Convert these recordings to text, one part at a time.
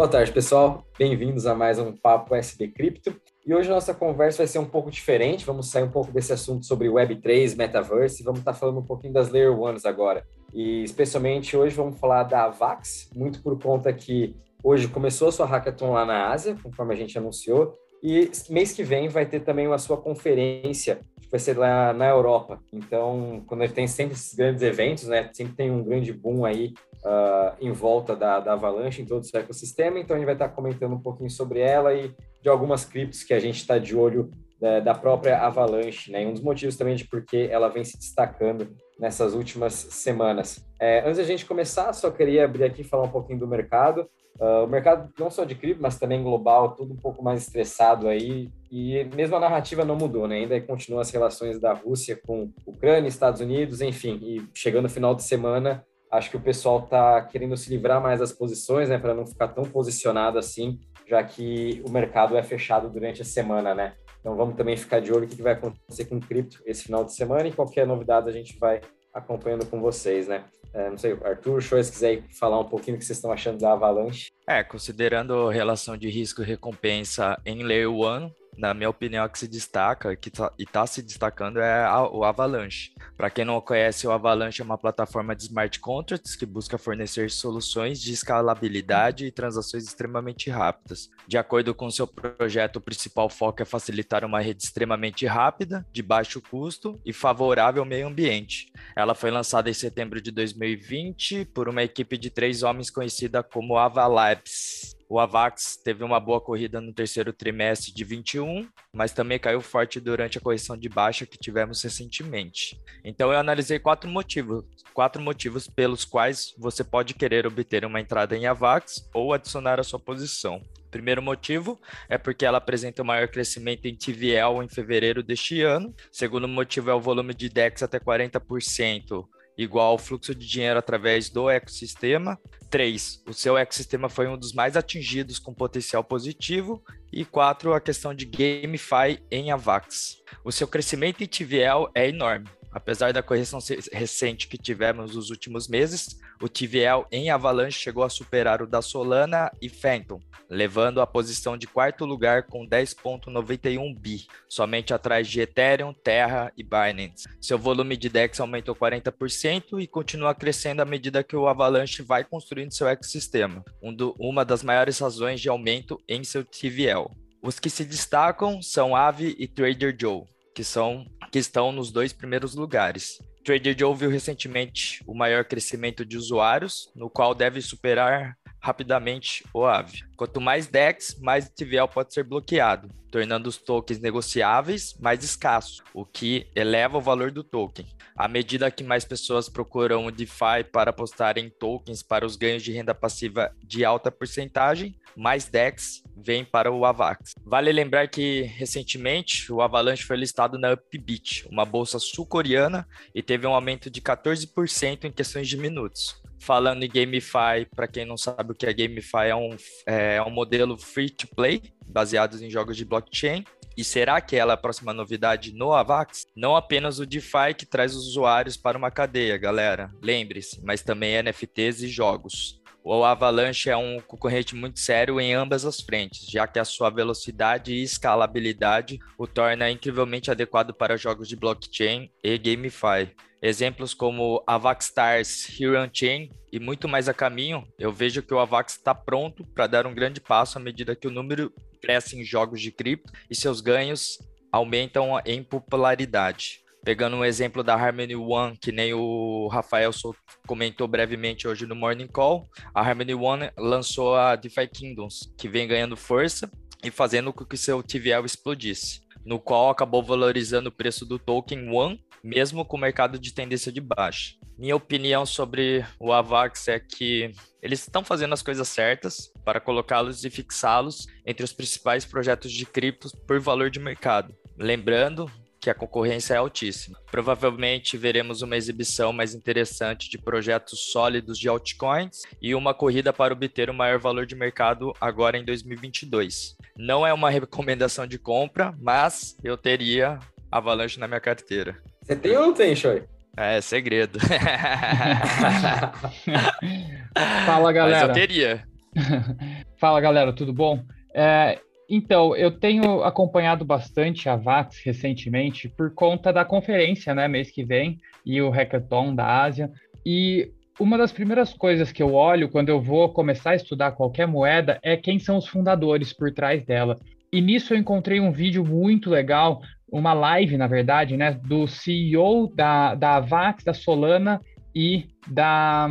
Boa tarde, pessoal. Bem-vindos a mais um Papo SB Cripto. E hoje a nossa conversa vai ser um pouco diferente. Vamos sair um pouco desse assunto sobre Web3, Metaverse, e vamos estar falando um pouquinho das Layer Ones agora. E especialmente hoje vamos falar da Avax, muito por conta que hoje começou a sua hackathon lá na Ásia, conforme a gente anunciou, e mês que vem vai ter também a sua conferência, que vai ser lá na Europa. Então, quando a gente tem sempre esses grandes eventos, né, sempre tem um grande boom aí uh, em volta da, da Avalanche, em todo o seu ecossistema. Então, a gente vai estar comentando um pouquinho sobre ela e de algumas criptos que a gente está de olho da, da, própria Avalanche, né? E um dos motivos também de porque ela vem se destacando nessas últimas semanas. É, antes da gente começar, só queria abrir aqui e falar um pouquinho do mercado. Uh, o mercado não só de cripto, mas também global, tudo um pouco mais estressado aí. E mesmo a narrativa não mudou, né? Ainda continua as relações da Rússia com Ucrânia, Estados Unidos, enfim. E chegando no final de semana, acho que o pessoal está querendo se livrar mais das posições, né? Para não ficar tão posicionado assim, já que o mercado é fechado durante a semana, né? Então vamos também ficar de olho o que vai acontecer com cripto esse final de semana e qualquer novidade a gente vai acompanhando com vocês, né? É, não sei, Arthur, show, se quiser falar um pouquinho o que vocês estão achando da Avalanche. É, considerando a relação de risco e recompensa em Layer 1, na minha opinião, a que se destaca que tá, e está se destacando é a, o Avalanche. Para quem não conhece, o Avalanche é uma plataforma de smart contracts que busca fornecer soluções de escalabilidade e transações extremamente rápidas. De acordo com seu projeto, o principal foco é facilitar uma rede extremamente rápida, de baixo custo e favorável ao meio ambiente. Ela foi lançada em setembro de 2020 por uma equipe de três homens conhecida como Avalabs. O Avax teve uma boa corrida no terceiro trimestre de 21, mas também caiu forte durante a correção de baixa que tivemos recentemente. Então eu analisei quatro motivos, quatro motivos pelos quais você pode querer obter uma entrada em Avax ou adicionar a sua posição. Primeiro motivo é porque ela apresenta o maior crescimento em TVL em fevereiro deste ano. Segundo motivo é o volume de DEX até 40%, igual fluxo de dinheiro através do ecossistema. 3. O seu ecossistema foi um dos mais atingidos com potencial positivo. E 4. A questão de GameFi em Avax. O seu crescimento em TVL é enorme. Apesar da correção recente que tivemos nos últimos meses, o TVL em Avalanche chegou a superar o da Solana e Phantom, levando a posição de quarto lugar com 10,91 bi, somente atrás de Ethereum, Terra e Binance. Seu volume de DEX aumentou 40% e continua crescendo à medida que o Avalanche vai construindo seu ecossistema, um do, uma das maiores razões de aumento em seu TVL. Os que se destacam são Aave e Trader Joe, que são que estão nos dois primeiros lugares. Trader Joe viu recentemente o maior crescimento de usuários, no qual deve superar rapidamente o AVE. Quanto mais DEX, mais TVL pode ser bloqueado, tornando os tokens negociáveis mais escassos, o que eleva o valor do token. À medida que mais pessoas procuram o DeFi para apostar em tokens para os ganhos de renda passiva de alta porcentagem, mais DEX vem para o Avax. Vale lembrar que recentemente o Avalanche foi listado na Upbit, uma bolsa sul-coreana, e teve um aumento de 14% em questões de minutos. Falando em GameFi, para quem não sabe o que é GameFi, é um, é um modelo free to play, baseado em jogos de blockchain. E será que ela é a próxima novidade no Avax? Não apenas o DeFi que traz os usuários para uma cadeia, galera. Lembre-se, mas também NFTs e jogos. O Avalanche é um concorrente muito sério em ambas as frentes, já que a sua velocidade e escalabilidade o torna incrivelmente adequado para jogos de blockchain e GameFi. Exemplos como Avax Stars, Hero Chain e muito mais a caminho, eu vejo que o Avax está pronto para dar um grande passo à medida que o número cresce em jogos de cripto e seus ganhos aumentam em popularidade. Pegando um exemplo da Harmony One, que nem o Rafael comentou brevemente hoje no Morning Call, a Harmony One lançou a DeFi Kingdoms, que vem ganhando força e fazendo com que seu TVL explodisse, no qual acabou valorizando o preço do token One, mesmo com o mercado de tendência de baixa. Minha opinião sobre o Avax é que eles estão fazendo as coisas certas para colocá-los e fixá-los entre os principais projetos de criptos por valor de mercado. Lembrando que a concorrência é altíssima. Provavelmente veremos uma exibição mais interessante de projetos sólidos de altcoins e uma corrida para obter o maior valor de mercado agora em 2022. Não é uma recomendação de compra, mas eu teria Avalanche na minha carteira. Você tem ou não tem, Choi? É, segredo. Fala, galera. Mas eu teria. Fala galera, tudo bom? É, então, eu tenho acompanhado bastante a VAX recentemente por conta da conferência, né, mês que vem, e o Hackathon da Ásia. E uma das primeiras coisas que eu olho quando eu vou começar a estudar qualquer moeda é quem são os fundadores por trás dela. E nisso eu encontrei um vídeo muito legal, uma live, na verdade, né, do CEO da, da Avax, da Solana e da,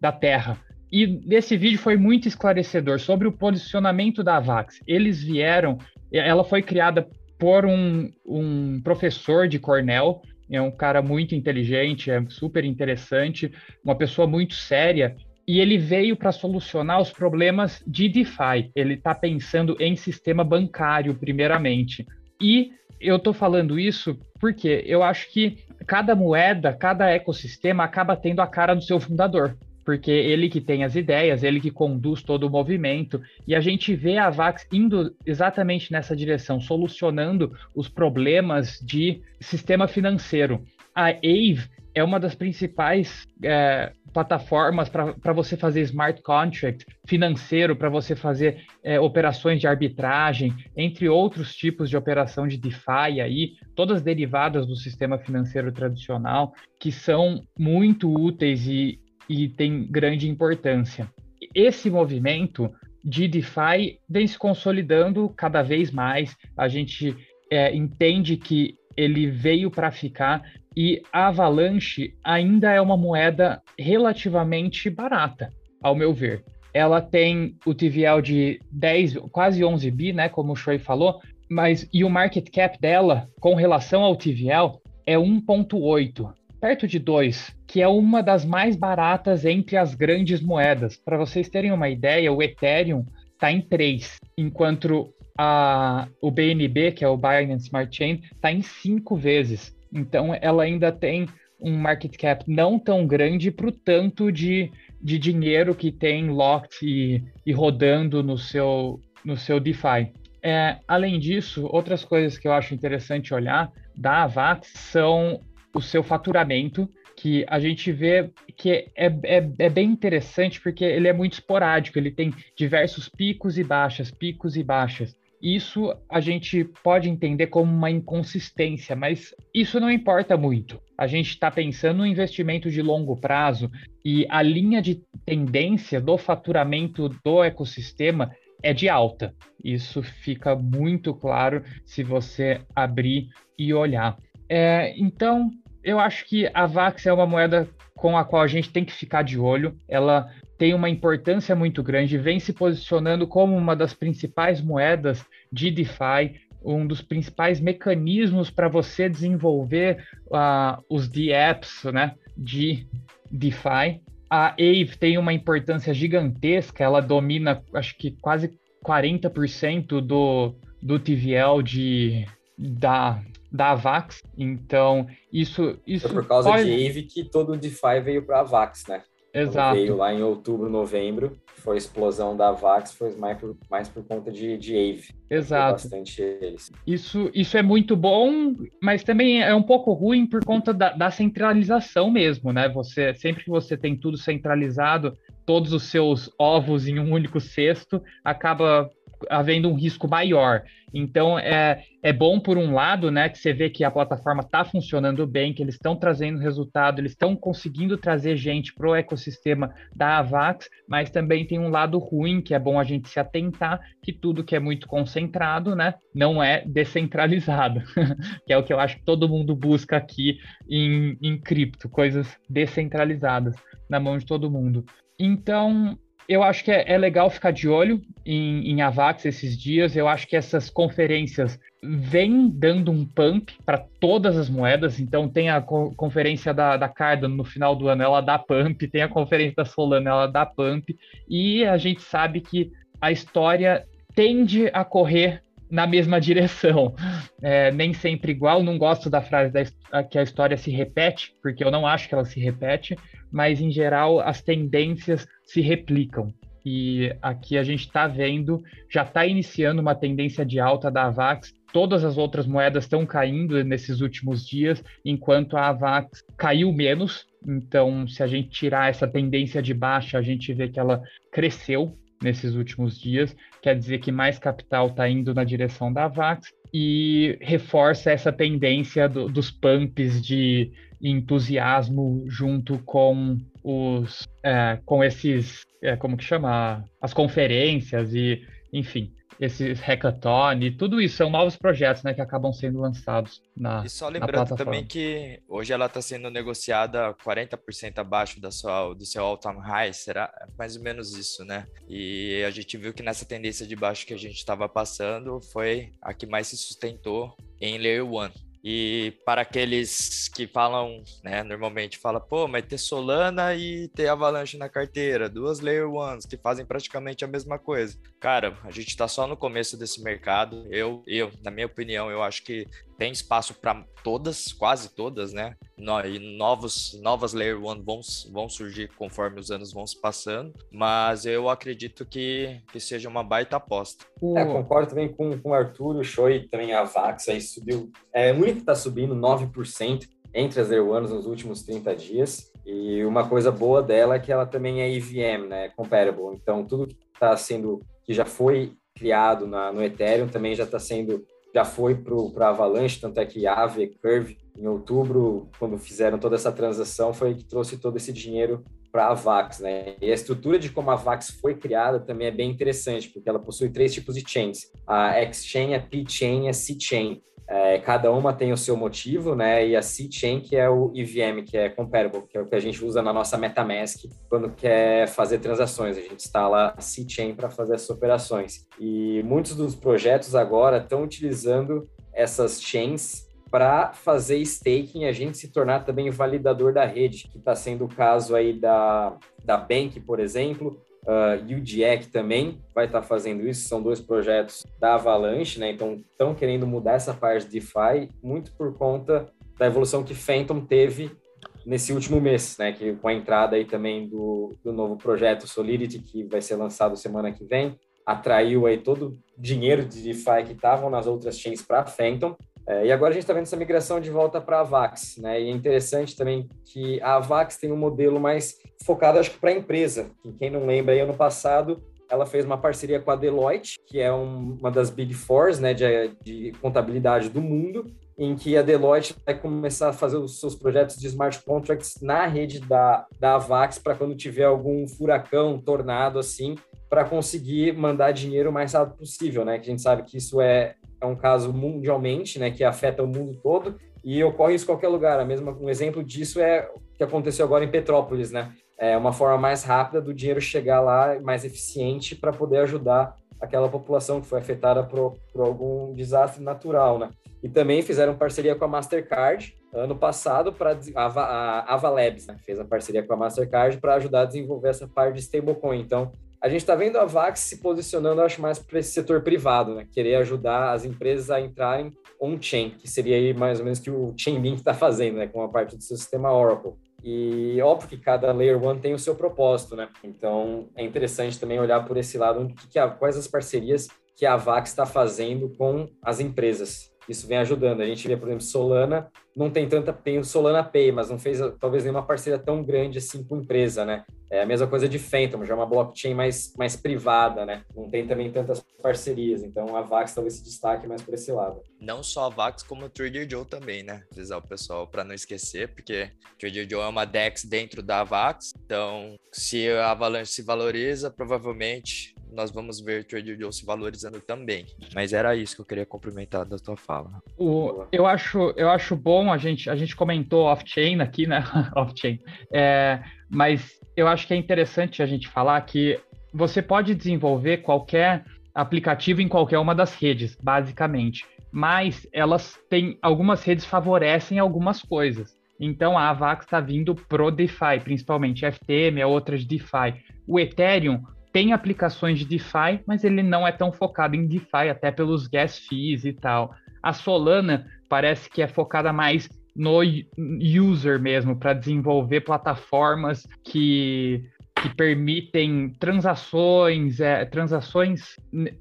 da Terra. E esse vídeo foi muito esclarecedor sobre o posicionamento da Avax. Eles vieram, ela foi criada por um, um professor de Cornell, é um cara muito inteligente, é super interessante, uma pessoa muito séria, e ele veio para solucionar os problemas de DeFi. Ele está pensando em sistema bancário, primeiramente. E eu estou falando isso porque eu acho que cada moeda, cada ecossistema acaba tendo a cara do seu fundador porque ele que tem as ideias, ele que conduz todo o movimento, e a gente vê a Vax indo exatamente nessa direção, solucionando os problemas de sistema financeiro. A AVE é uma das principais é, plataformas para você fazer smart contract financeiro, para você fazer é, operações de arbitragem, entre outros tipos de operação de DeFi aí, todas derivadas do sistema financeiro tradicional, que são muito úteis e, e tem grande importância. Esse movimento de DeFi vem se consolidando cada vez mais. A gente é, entende que ele veio para ficar e a Avalanche ainda é uma moeda relativamente barata, ao meu ver. Ela tem o TVL de 10, quase 11 bi, né, como o Shui falou, mas e o market cap dela com relação ao TVL é 1.8 perto de 2, que é uma das mais baratas entre as grandes moedas. Para vocês terem uma ideia, o Ethereum está em 3, enquanto a, o BNB, que é o Binance Smart Chain, está em 5 vezes. Então, ela ainda tem um market cap não tão grande para o tanto de, de dinheiro que tem locked e, e rodando no seu, no seu DeFi. É, além disso, outras coisas que eu acho interessante olhar da Avax são o seu faturamento, que a gente vê que é, é, é, bem interessante porque ele é muito esporádico, ele tem diversos picos e baixas, picos e baixas. Isso a gente pode entender como uma inconsistência, mas isso não importa muito. A gente está pensando no investimento de longo prazo e a linha de tendência do faturamento do ecossistema é de alta. Isso fica muito claro se você abrir e olhar. É, então, eu acho que a VAX é uma moeda com a qual a gente tem que ficar de olho. Ela tem uma importância muito grande, vem se posicionando como uma das principais moedas de DeFi, um dos principais mecanismos para você desenvolver uh, os DApps né, de DeFi. A AVE tem uma importância gigantesca, ela domina, acho que quase 40% do, do TVL de, da, da Avax. Então, isso. isso Foi por causa pode... de Ave que todo o DeFi veio para a Avax, né? Exato. veio lá em outubro, novembro, foi a explosão da Avax, foi mais por, mais por conta de, de Ave. Exato. Bastante eles. Isso, isso é muito bom, mas também é um pouco ruim por conta da, da centralização mesmo, né? Você sempre que você tem tudo centralizado, todos os seus ovos em um único cesto, acaba havendo um risco maior. Então, é, é bom, por um lado, né, que você vê que a plataforma está funcionando bem, que eles estão trazendo resultado, eles estão conseguindo trazer gente para o ecossistema da Avax, mas também tem um lado ruim, que é bom a gente se atentar, que tudo que é muito concentrado, né, não é descentralizado, que é o que eu acho que todo mundo busca aqui em, em cripto, coisas descentralizadas na mão de todo mundo. Então, eu acho que é, é, legal ficar de olho em, em Avax esses dias. Eu acho que essas conferências vêm dando um pump para todas as moedas. Então, tem a co conferência da, da Cardano no final do ano, ela dá pump. Tem a conferência da Solana, ela dá pump. E a gente sabe que a história tende a correr na mesma direção. É, nem sempre igual, não gosto da frase da, que a história se repete, porque eu não acho que ela se repete, mas em geral as tendências se replicam. E aqui a gente está vendo, já está iniciando uma tendência de alta da AVAX. Todas as outras moedas estão caindo nesses últimos dias, enquanto a AVAX caiu menos. Então, se a gente tirar essa tendência de baixa, a gente vê que ela cresceu. nesses últimos dias, quer dizer que mais capital está indo na direção da Vax e reforça essa tendência do, dos pumps de entusiasmo junto com os é, com esses é, como que chama as conferências e enfim esse hackathon e tudo isso são novos projetos, né, que acabam sendo lançados na E só lembrando também que hoje ela está sendo negociada 40% abaixo da sua, do seu all-time high, será mais ou menos isso, né? E a gente viu que nessa tendência de baixo que a gente estava passando foi a que mais se sustentou em Layer 1. E para aqueles que falam, né, normalmente fala, pô, mas ter Solana e ter Avalanche na carteira, duas Layer Ones que fazem praticamente a mesma coisa. Cara, a gente está só no começo desse mercado. Eu, eu, na minha opinião, eu acho que tem espaço para todas, quase todas, né? No, e novos, novas Layer 1 vão, vão surgir conforme os anos vão se passando, mas eu acredito que, que seja uma baita aposta. É, concordo também com, com o Arthur, o Choi, também a Vax aí subiu. É o único que está subindo 9% entre as Layer 1 nos últimos 30 dias. E uma coisa boa dela é que ela também é EVM, né? Comparable. Então, tudo que está sendo, que já foi criado na, no Ethereum também já está sendo já foi para Avalanche, tanto é que Aave, Curve, em outubro, quando fizeram toda essa transação, foi que trouxe todo esse dinheiro para a Vax, né? E a estrutura de como a Vax foi criada também é bem interessante, porque ela possui três tipos de chains: a X-Chain, a P-Chain e a C-Chain. É, cada uma tem o seu motivo, né? E a C-Chain, que é o EVM, que é comparable, que é o que a gente usa na nossa MetaMask quando quer fazer transações. A gente instala a C-Chain para fazer essas operações. E muitos dos projetos agora estão utilizando essas chains para fazer staking, a gente se tornar também validador da rede, que está sendo o caso aí da, da Bank, por exemplo, Uh, e o também vai estar tá fazendo isso, são dois projetos da Avalanche, né? Então, estão querendo mudar essa parte de DeFi muito por conta da evolução que Phantom teve nesse último mês, né? Que com a entrada aí também do, do novo projeto Solidity, que vai ser lançado semana que vem, atraiu aí todo o dinheiro de DeFi que estavam nas outras chains para Phantom é, e agora a gente está vendo essa migração de volta para a Avax, né? E é interessante também que a Avax tem um modelo mais focado, acho que, para a empresa. Quem não lembra, aí, ano passado, ela fez uma parceria com a Deloitte, que é um, uma das Big Fours, né, de, de contabilidade do mundo, em que a Deloitte vai começar a fazer os seus projetos de smart contracts na rede da, da Avax para quando tiver algum furacão, tornado assim, para conseguir mandar dinheiro o mais rápido possível, né? Que a gente sabe que isso é, é um caso mundialmente, né, que afeta o mundo todo e ocorre isso em qualquer lugar. A mesma, um exemplo disso é o que aconteceu agora em Petrópolis, né? É uma forma mais rápida do dinheiro chegar lá, mais eficiente para poder ajudar aquela população que foi afetada por, por algum desastre natural, né? E também fizeram parceria com a Mastercard ano passado para a, a Avalabs, né? fez a parceria com a Mastercard para ajudar a desenvolver essa parte de stablecoin. Então, a gente está vendo a Vax se posicionando, acho, mais para esse setor privado, né? Querer ajudar as empresas a entrarem on-chain, que seria aí mais ou menos que o Chainlink está fazendo, né? Com a parte do seu sistema Oracle. E óbvio que cada Layer One tem o seu propósito, né? Então é interessante também olhar por esse lado, que, que a, quais as parcerias que a Vax está fazendo com as empresas isso vem ajudando. A gente vê, por exemplo, Solana não tem tanta, tem o Solana Pay, mas não fez talvez nenhuma parceria tão grande assim com empresa, né? É a mesma coisa de Phantom, já é uma blockchain mais, mais privada, né? Não tem também tantas parcerias, então a Vax talvez se destaque mais por esse lado. Não só a Vax, como o Trader Joe também, né? Avisar o pessoal para não esquecer, porque Trader Joe é uma DEX dentro da Vax, então se a Avalanche se valoriza, provavelmente nós vamos ver Trader Joe se valorizando também. Mas era isso que eu queria cumprimentar da tua fala. O, eu, acho, eu acho bom, a gente, a gente comentou off-chain aqui, né? off-chain. É, mas eu acho que é interessante a gente falar que você pode desenvolver qualquer aplicativo em qualquer uma das redes, basicamente. Mas elas têm. Algumas redes favorecem algumas coisas. Então a Avax está vindo pro DeFi, principalmente FTM, a outras DeFi. O Ethereum tem aplicações de DeFi, mas ele não é tão focado em DeFi, até pelos gas fees e tal. A Solana parece que é focada mais no user mesmo, para desenvolver plataformas que, que permitem transações, é, transações,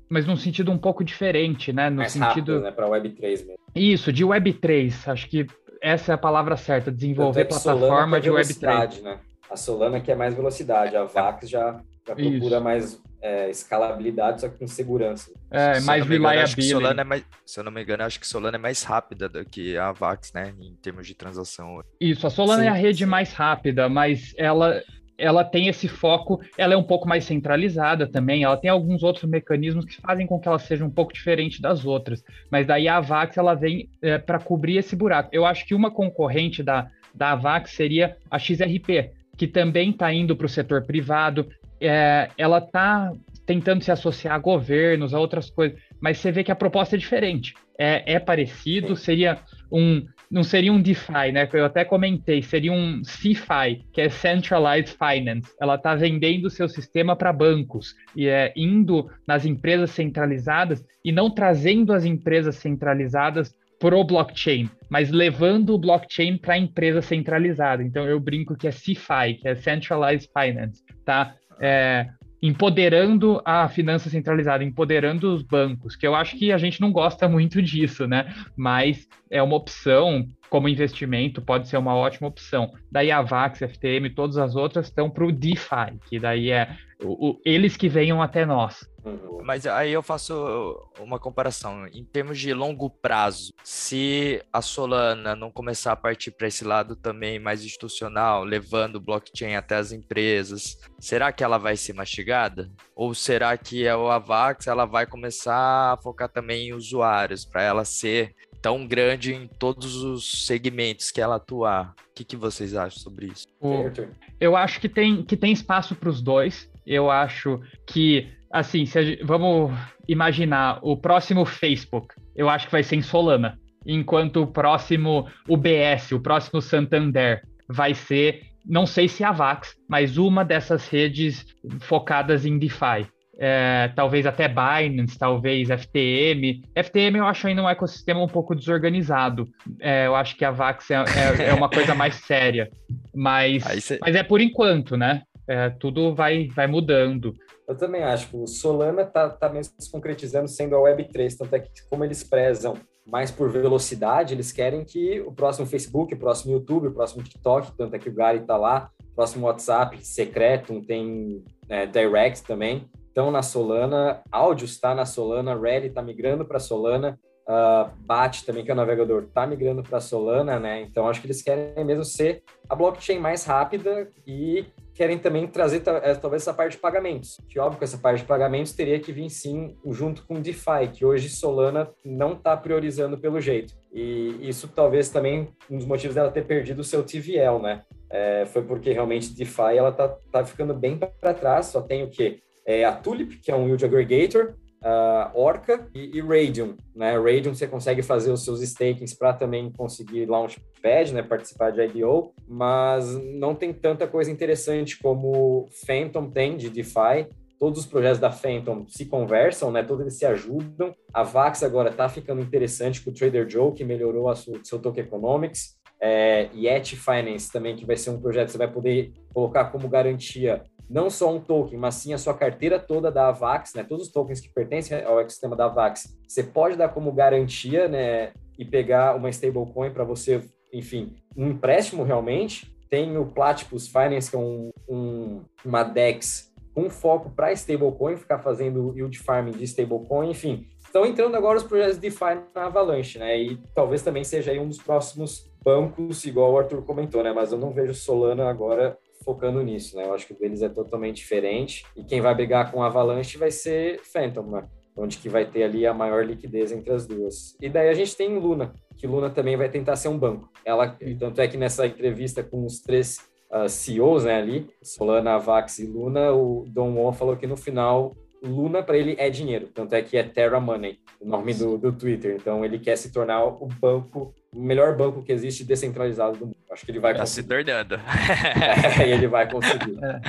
mas num sentido um pouco diferente, né? No mais sentido rápido, né? Para Web3 mesmo. Isso, de Web3. Acho que essa é a palavra certa, desenvolver é plataforma de Web3. Né? A Solana que é mais velocidade, a Vax já já procura mais é, escalabilidade, só que com segurança. É, mais reliability. Solana é mais, se eu não me engano, acho que Solana é mais rápida do que a Vax, né, em termos de transação. Isso, a Solana sim, é a rede sim. mais rápida, mas ela ela tem esse foco, ela é um pouco mais centralizada também, ela tem alguns outros mecanismos que fazem com que ela seja um pouco diferente das outras, mas daí a Avax ela vem é, para cobrir esse buraco. Eu acho que uma concorrente da, da Avax seria a XRP, que também está indo para o setor privado, é, ela está tentando se associar a governos, a outras coisas, mas você vê que a proposta é diferente. É, é parecido, seria um. Não seria um DeFi, né? Eu até comentei, seria um CeFi, que é Centralized Finance. Ela está vendendo o seu sistema para bancos e é indo nas empresas centralizadas e não trazendo as empresas centralizadas pro blockchain, mas levando o blockchain para a empresa centralizada. Então eu brinco que é CeFi, que é Centralized Finance, tá? É, empoderando a finança centralizada, empoderando os bancos, que eu acho que a gente não gosta muito disso, né? Mas é uma opção como investimento, pode ser uma ótima opção. Daí a Vax, FTM, todas as outras estão para o DeFi, que daí é o, o, eles que venham até nós. Uhum. Mas aí eu faço uma comparação. Em termos de longo prazo, se a Solana não começar a partir para esse lado também mais institucional, levando o blockchain até as empresas, será que ela vai ser mastigada? Ou será que a Avax ela vai começar a focar também em usuários, para ela ser tão grande em todos os segmentos que ela atuar? O que, que vocês acham sobre isso? Eu acho que tem, que tem espaço para os dois. Eu acho que assim, gente, vamos imaginar o próximo Facebook, eu acho que vai ser em Solana, enquanto o próximo UBS, o próximo Santander, vai ser, não sei se a Vax, mas uma dessas redes focadas em DeFi. É, talvez até Binance, talvez FTM. FTM eu acho ainda um ecossistema um pouco desorganizado. É, eu acho que a Vax é, é, é uma coisa mais séria. Mas, cê... mas é por enquanto, né? É, tudo vai, vai mudando. Eu também acho. O Solana está tá mesmo se concretizando sendo a Web3, tanto é que como eles prezam mais por velocidade, eles querem que o próximo Facebook, o próximo YouTube, o próximo TikTok, tanto é que o Gary está lá, o próximo WhatsApp secreto, tem é, Direct também, estão na Solana, áudio está na Solana, Reddit está migrando para Solana, uh, BAT também, que é o navegador, está migrando para Solana, né? Então acho que eles querem mesmo ser a blockchain mais rápida e querem também trazer é, talvez essa parte de pagamentos. Que óbvio que essa parte de pagamentos teria que vir sim junto com DeFi, que hoje Solana não está priorizando pelo jeito. E isso talvez também um dos motivos dela ter perdido o seu TVL, né? É, foi porque realmente DeFi ela tá, tá ficando bem para trás, só tem o quê? É a Tulip, que é um yield aggregator, Orca e, e Radium. Né? Radium você consegue fazer os seus stakings para também conseguir Launchpad, né? participar de IDO, mas não tem tanta coisa interessante como Phantom tem de DeFi. Todos os projetos da Phantom se conversam, né? Todos eles se ajudam. A Vax agora está ficando interessante com o Trader Joe, que melhorou a sua, seu token economics. É, Yeti Finance também, que vai ser um projeto que você vai poder colocar como garantia não só um token, mas sim a sua carteira toda da Avax, né? Todos os tokens que pertencem ao ecossistema da Avax, você pode dar como garantia, né? E pegar uma stablecoin para você, enfim, um empréstimo realmente. Tem o Platypus Finance, que é um, um uma DEX com foco para stablecoin, ficar fazendo yield farming de stablecoin, enfim. Estão entrando agora os projetos de DeFi na Avalanche, né? E talvez também seja um dos próximos bancos, igual o Arthur comentou, né? Mas eu não vejo Solana agora focando nisso, né? Eu acho que o deles é totalmente diferente. E quem vai brigar com Avalanche vai ser Phantom, né? Onde que vai ter ali a maior liquidez entre as duas. E daí a gente tem Luna, que Luna também vai tentar ser um banco. Ela, tanto é que nessa entrevista com os três uh, ah, CEOs, né, ali, Solana, Avax e Luna, o Don Won falou que no final Luna para ele é dinheiro, tanto é que é Terra Money, o nome do, do Twitter. Então ele quer se tornar o banco, o melhor banco que existe descentralizado do mundo. Acho que ele vai tá conseguir. se tornando. é, ele vai conseguir. É.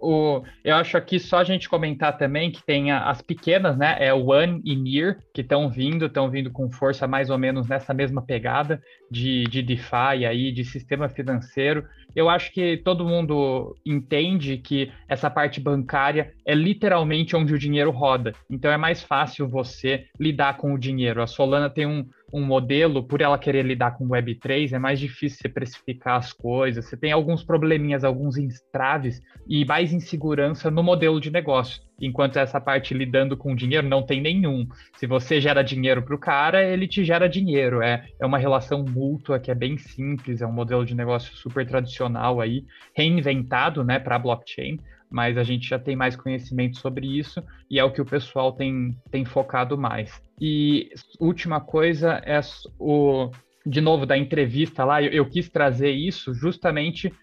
O, eu acho aqui só a gente comentar também que tem as pequenas, né? É o One e Near, que estão vindo, estão vindo com força mais ou menos nessa mesma pegada de, de DeFi aí, de sistema financeiro. Eu acho que todo mundo entende que essa parte bancária é literalmente onde o dinheiro roda. Então é mais fácil você lidar com o dinheiro. A Solana tem um, um modelo, por ela querer lidar com Web3, é mais difícil você precificar as coisas, você tem alguns probleminhas, alguns entraves e mais insegurança no modelo de negócio. enquanto essa parte lidando com dinheiro não tem nenhum. Se você gera dinheiro para o cara, ele te gera dinheiro. É, é uma relação mútua que é bem simples, é um modelo de negócio super tradicional aí, reinventado né, para blockchain, mas a gente já tem mais conhecimento sobre isso e é o que o pessoal tem, tem focado mais. E última coisa é o de novo da entrevista lá, eu, eu quis trazer isso justamente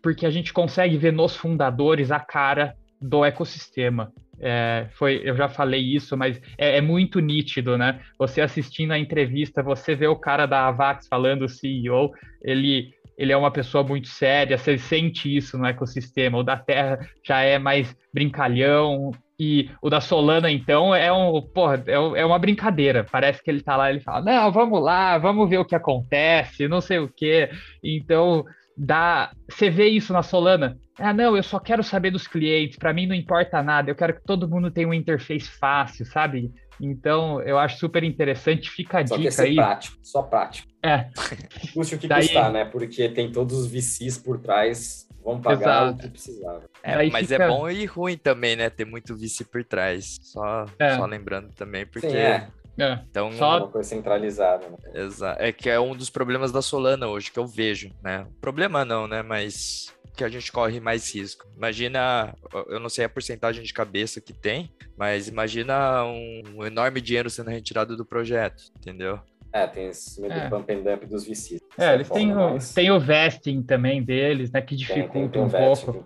porque a gente consegue ver nos fundadores a cara do ecossistema. É, foi, eu já falei isso, mas é, é, muito nítido, né? Você assistindo a entrevista, você vê o cara da Avax falando, o CEO, ele, ele é uma pessoa muito séria, você sente isso no ecossistema. O da Terra já é mais brincalhão, e o da Solana, então, é um, porra, é, é uma brincadeira. Parece que ele tá lá, ele fala, não, vamos lá, vamos ver o que acontece, não sei o quê. Então, dá. Você vê isso na Solana. Ah, não, eu só quero saber dos clientes, para mim não importa nada, eu quero que todo mundo tenha uma interface fácil, sabe? Então, eu acho super interessante, fica a só dica ser aí. prático, só prático. É. Custe o que Daí... custar, né? Porque tem todos os VCs por trás, vão pagar Exato. o que precisar. É, mas fica... é bom e ruim também, né? Ter muito VC por trás. Só, é. só lembrando também, porque. Sim, é. É. Então, Só- Uma coisa centralizada. Né? Exa- É que é um dos problemas da Solana hoje que eu vejo, né? Problema não, né? Mas que a gente corre mais risco. Imagina, eu não sei a porcentagem de cabeça que tem, mas imagina um enorme dinheiro sendo retirado do projeto, entendeu? É, tem esse meio É. do pump and dump dos VCs. É, eles Foda, têm o, mas tem o vesting também deles, né? Que dificulta um pouco.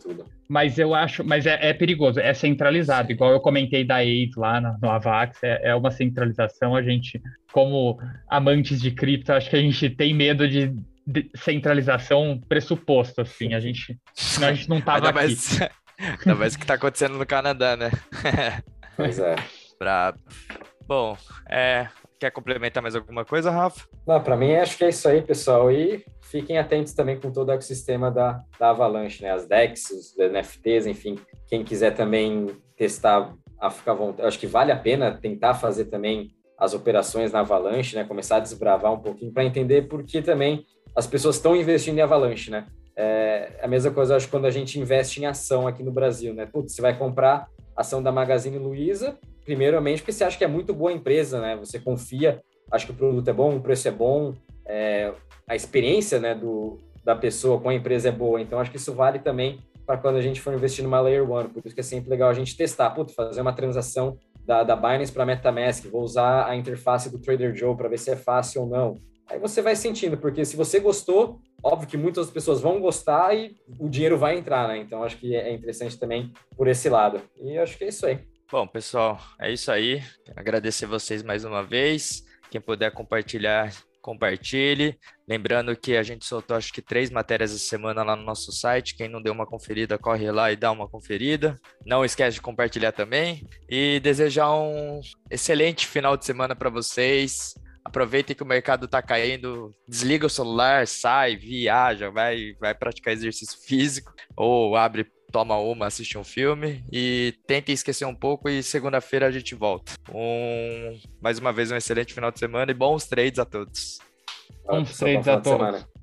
Mas eu acho, mas é, é perigoso, é centralizado, igual eu comentei da AIDS lá no, no Avax, é, é uma centralização. A gente, como amantes de cripto, acho que a gente tem medo de, de centralização pressuposto, assim. A gente, a gente não tava Ainda aqui. mais, ainda mais o que tá acontecendo no Canadá, né? Pois é. Brabo. Bom, é, quer complementar mais alguma coisa, Rafa? Não, para mim acho que é isso aí, pessoal. E fiquem atentos também com todo o ecossistema da, da Avalanche, né? As DEX, os NFTs, enfim. Quem quiser também testar, a ficar vontade. Acho que vale a pena tentar fazer também as operações na Avalanche, né? Começar a desbravar um pouquinho para entender por que também as pessoas estão investindo em Avalanche, né? É a mesma coisa, acho, quando a gente investe em ação aqui no Brasil, né? Putz, você vai comprar ação da Magazine Luiza, primeiramente porque você acha que é muito boa empresa, né? Você confia, acha que o produto é bom, o preço é bom, é, a experiência né, do, da pessoa com a empresa é boa. Então, acho que isso vale também para quando a gente for investir numa Layer One. Por isso que é sempre legal a gente testar. Putz, fazer uma transação da, da Binance para MetaMask, vou usar a interface do Trader Joe para ver se é fácil ou não. Aí você vai sentindo, porque se você gostou, óbvio que muitas pessoas vão gostar e o dinheiro vai entrar, né? Então, acho que é interessante também por esse lado. E acho que é isso aí. Bom, pessoal, é isso aí. Agradecer vocês mais uma vez. Quem puder compartilhar, compartilhe. Lembrando que a gente soltou acho que três matérias essa semana lá no nosso site. Quem não deu uma conferida, corre lá e dá uma conferida. Não esquece de compartilhar também. E desejar um excelente final de semana para vocês. Aproveitem que o mercado está caindo, desliga o celular, sai, viaja, vai, vai praticar exercício físico ou abre toma uma, assiste um filme e tentem esquecer um pouco e segunda-feira a gente volta. Um, mais uma vez um excelente final de semana e bons trades a todos. Bons trades a todos. semana.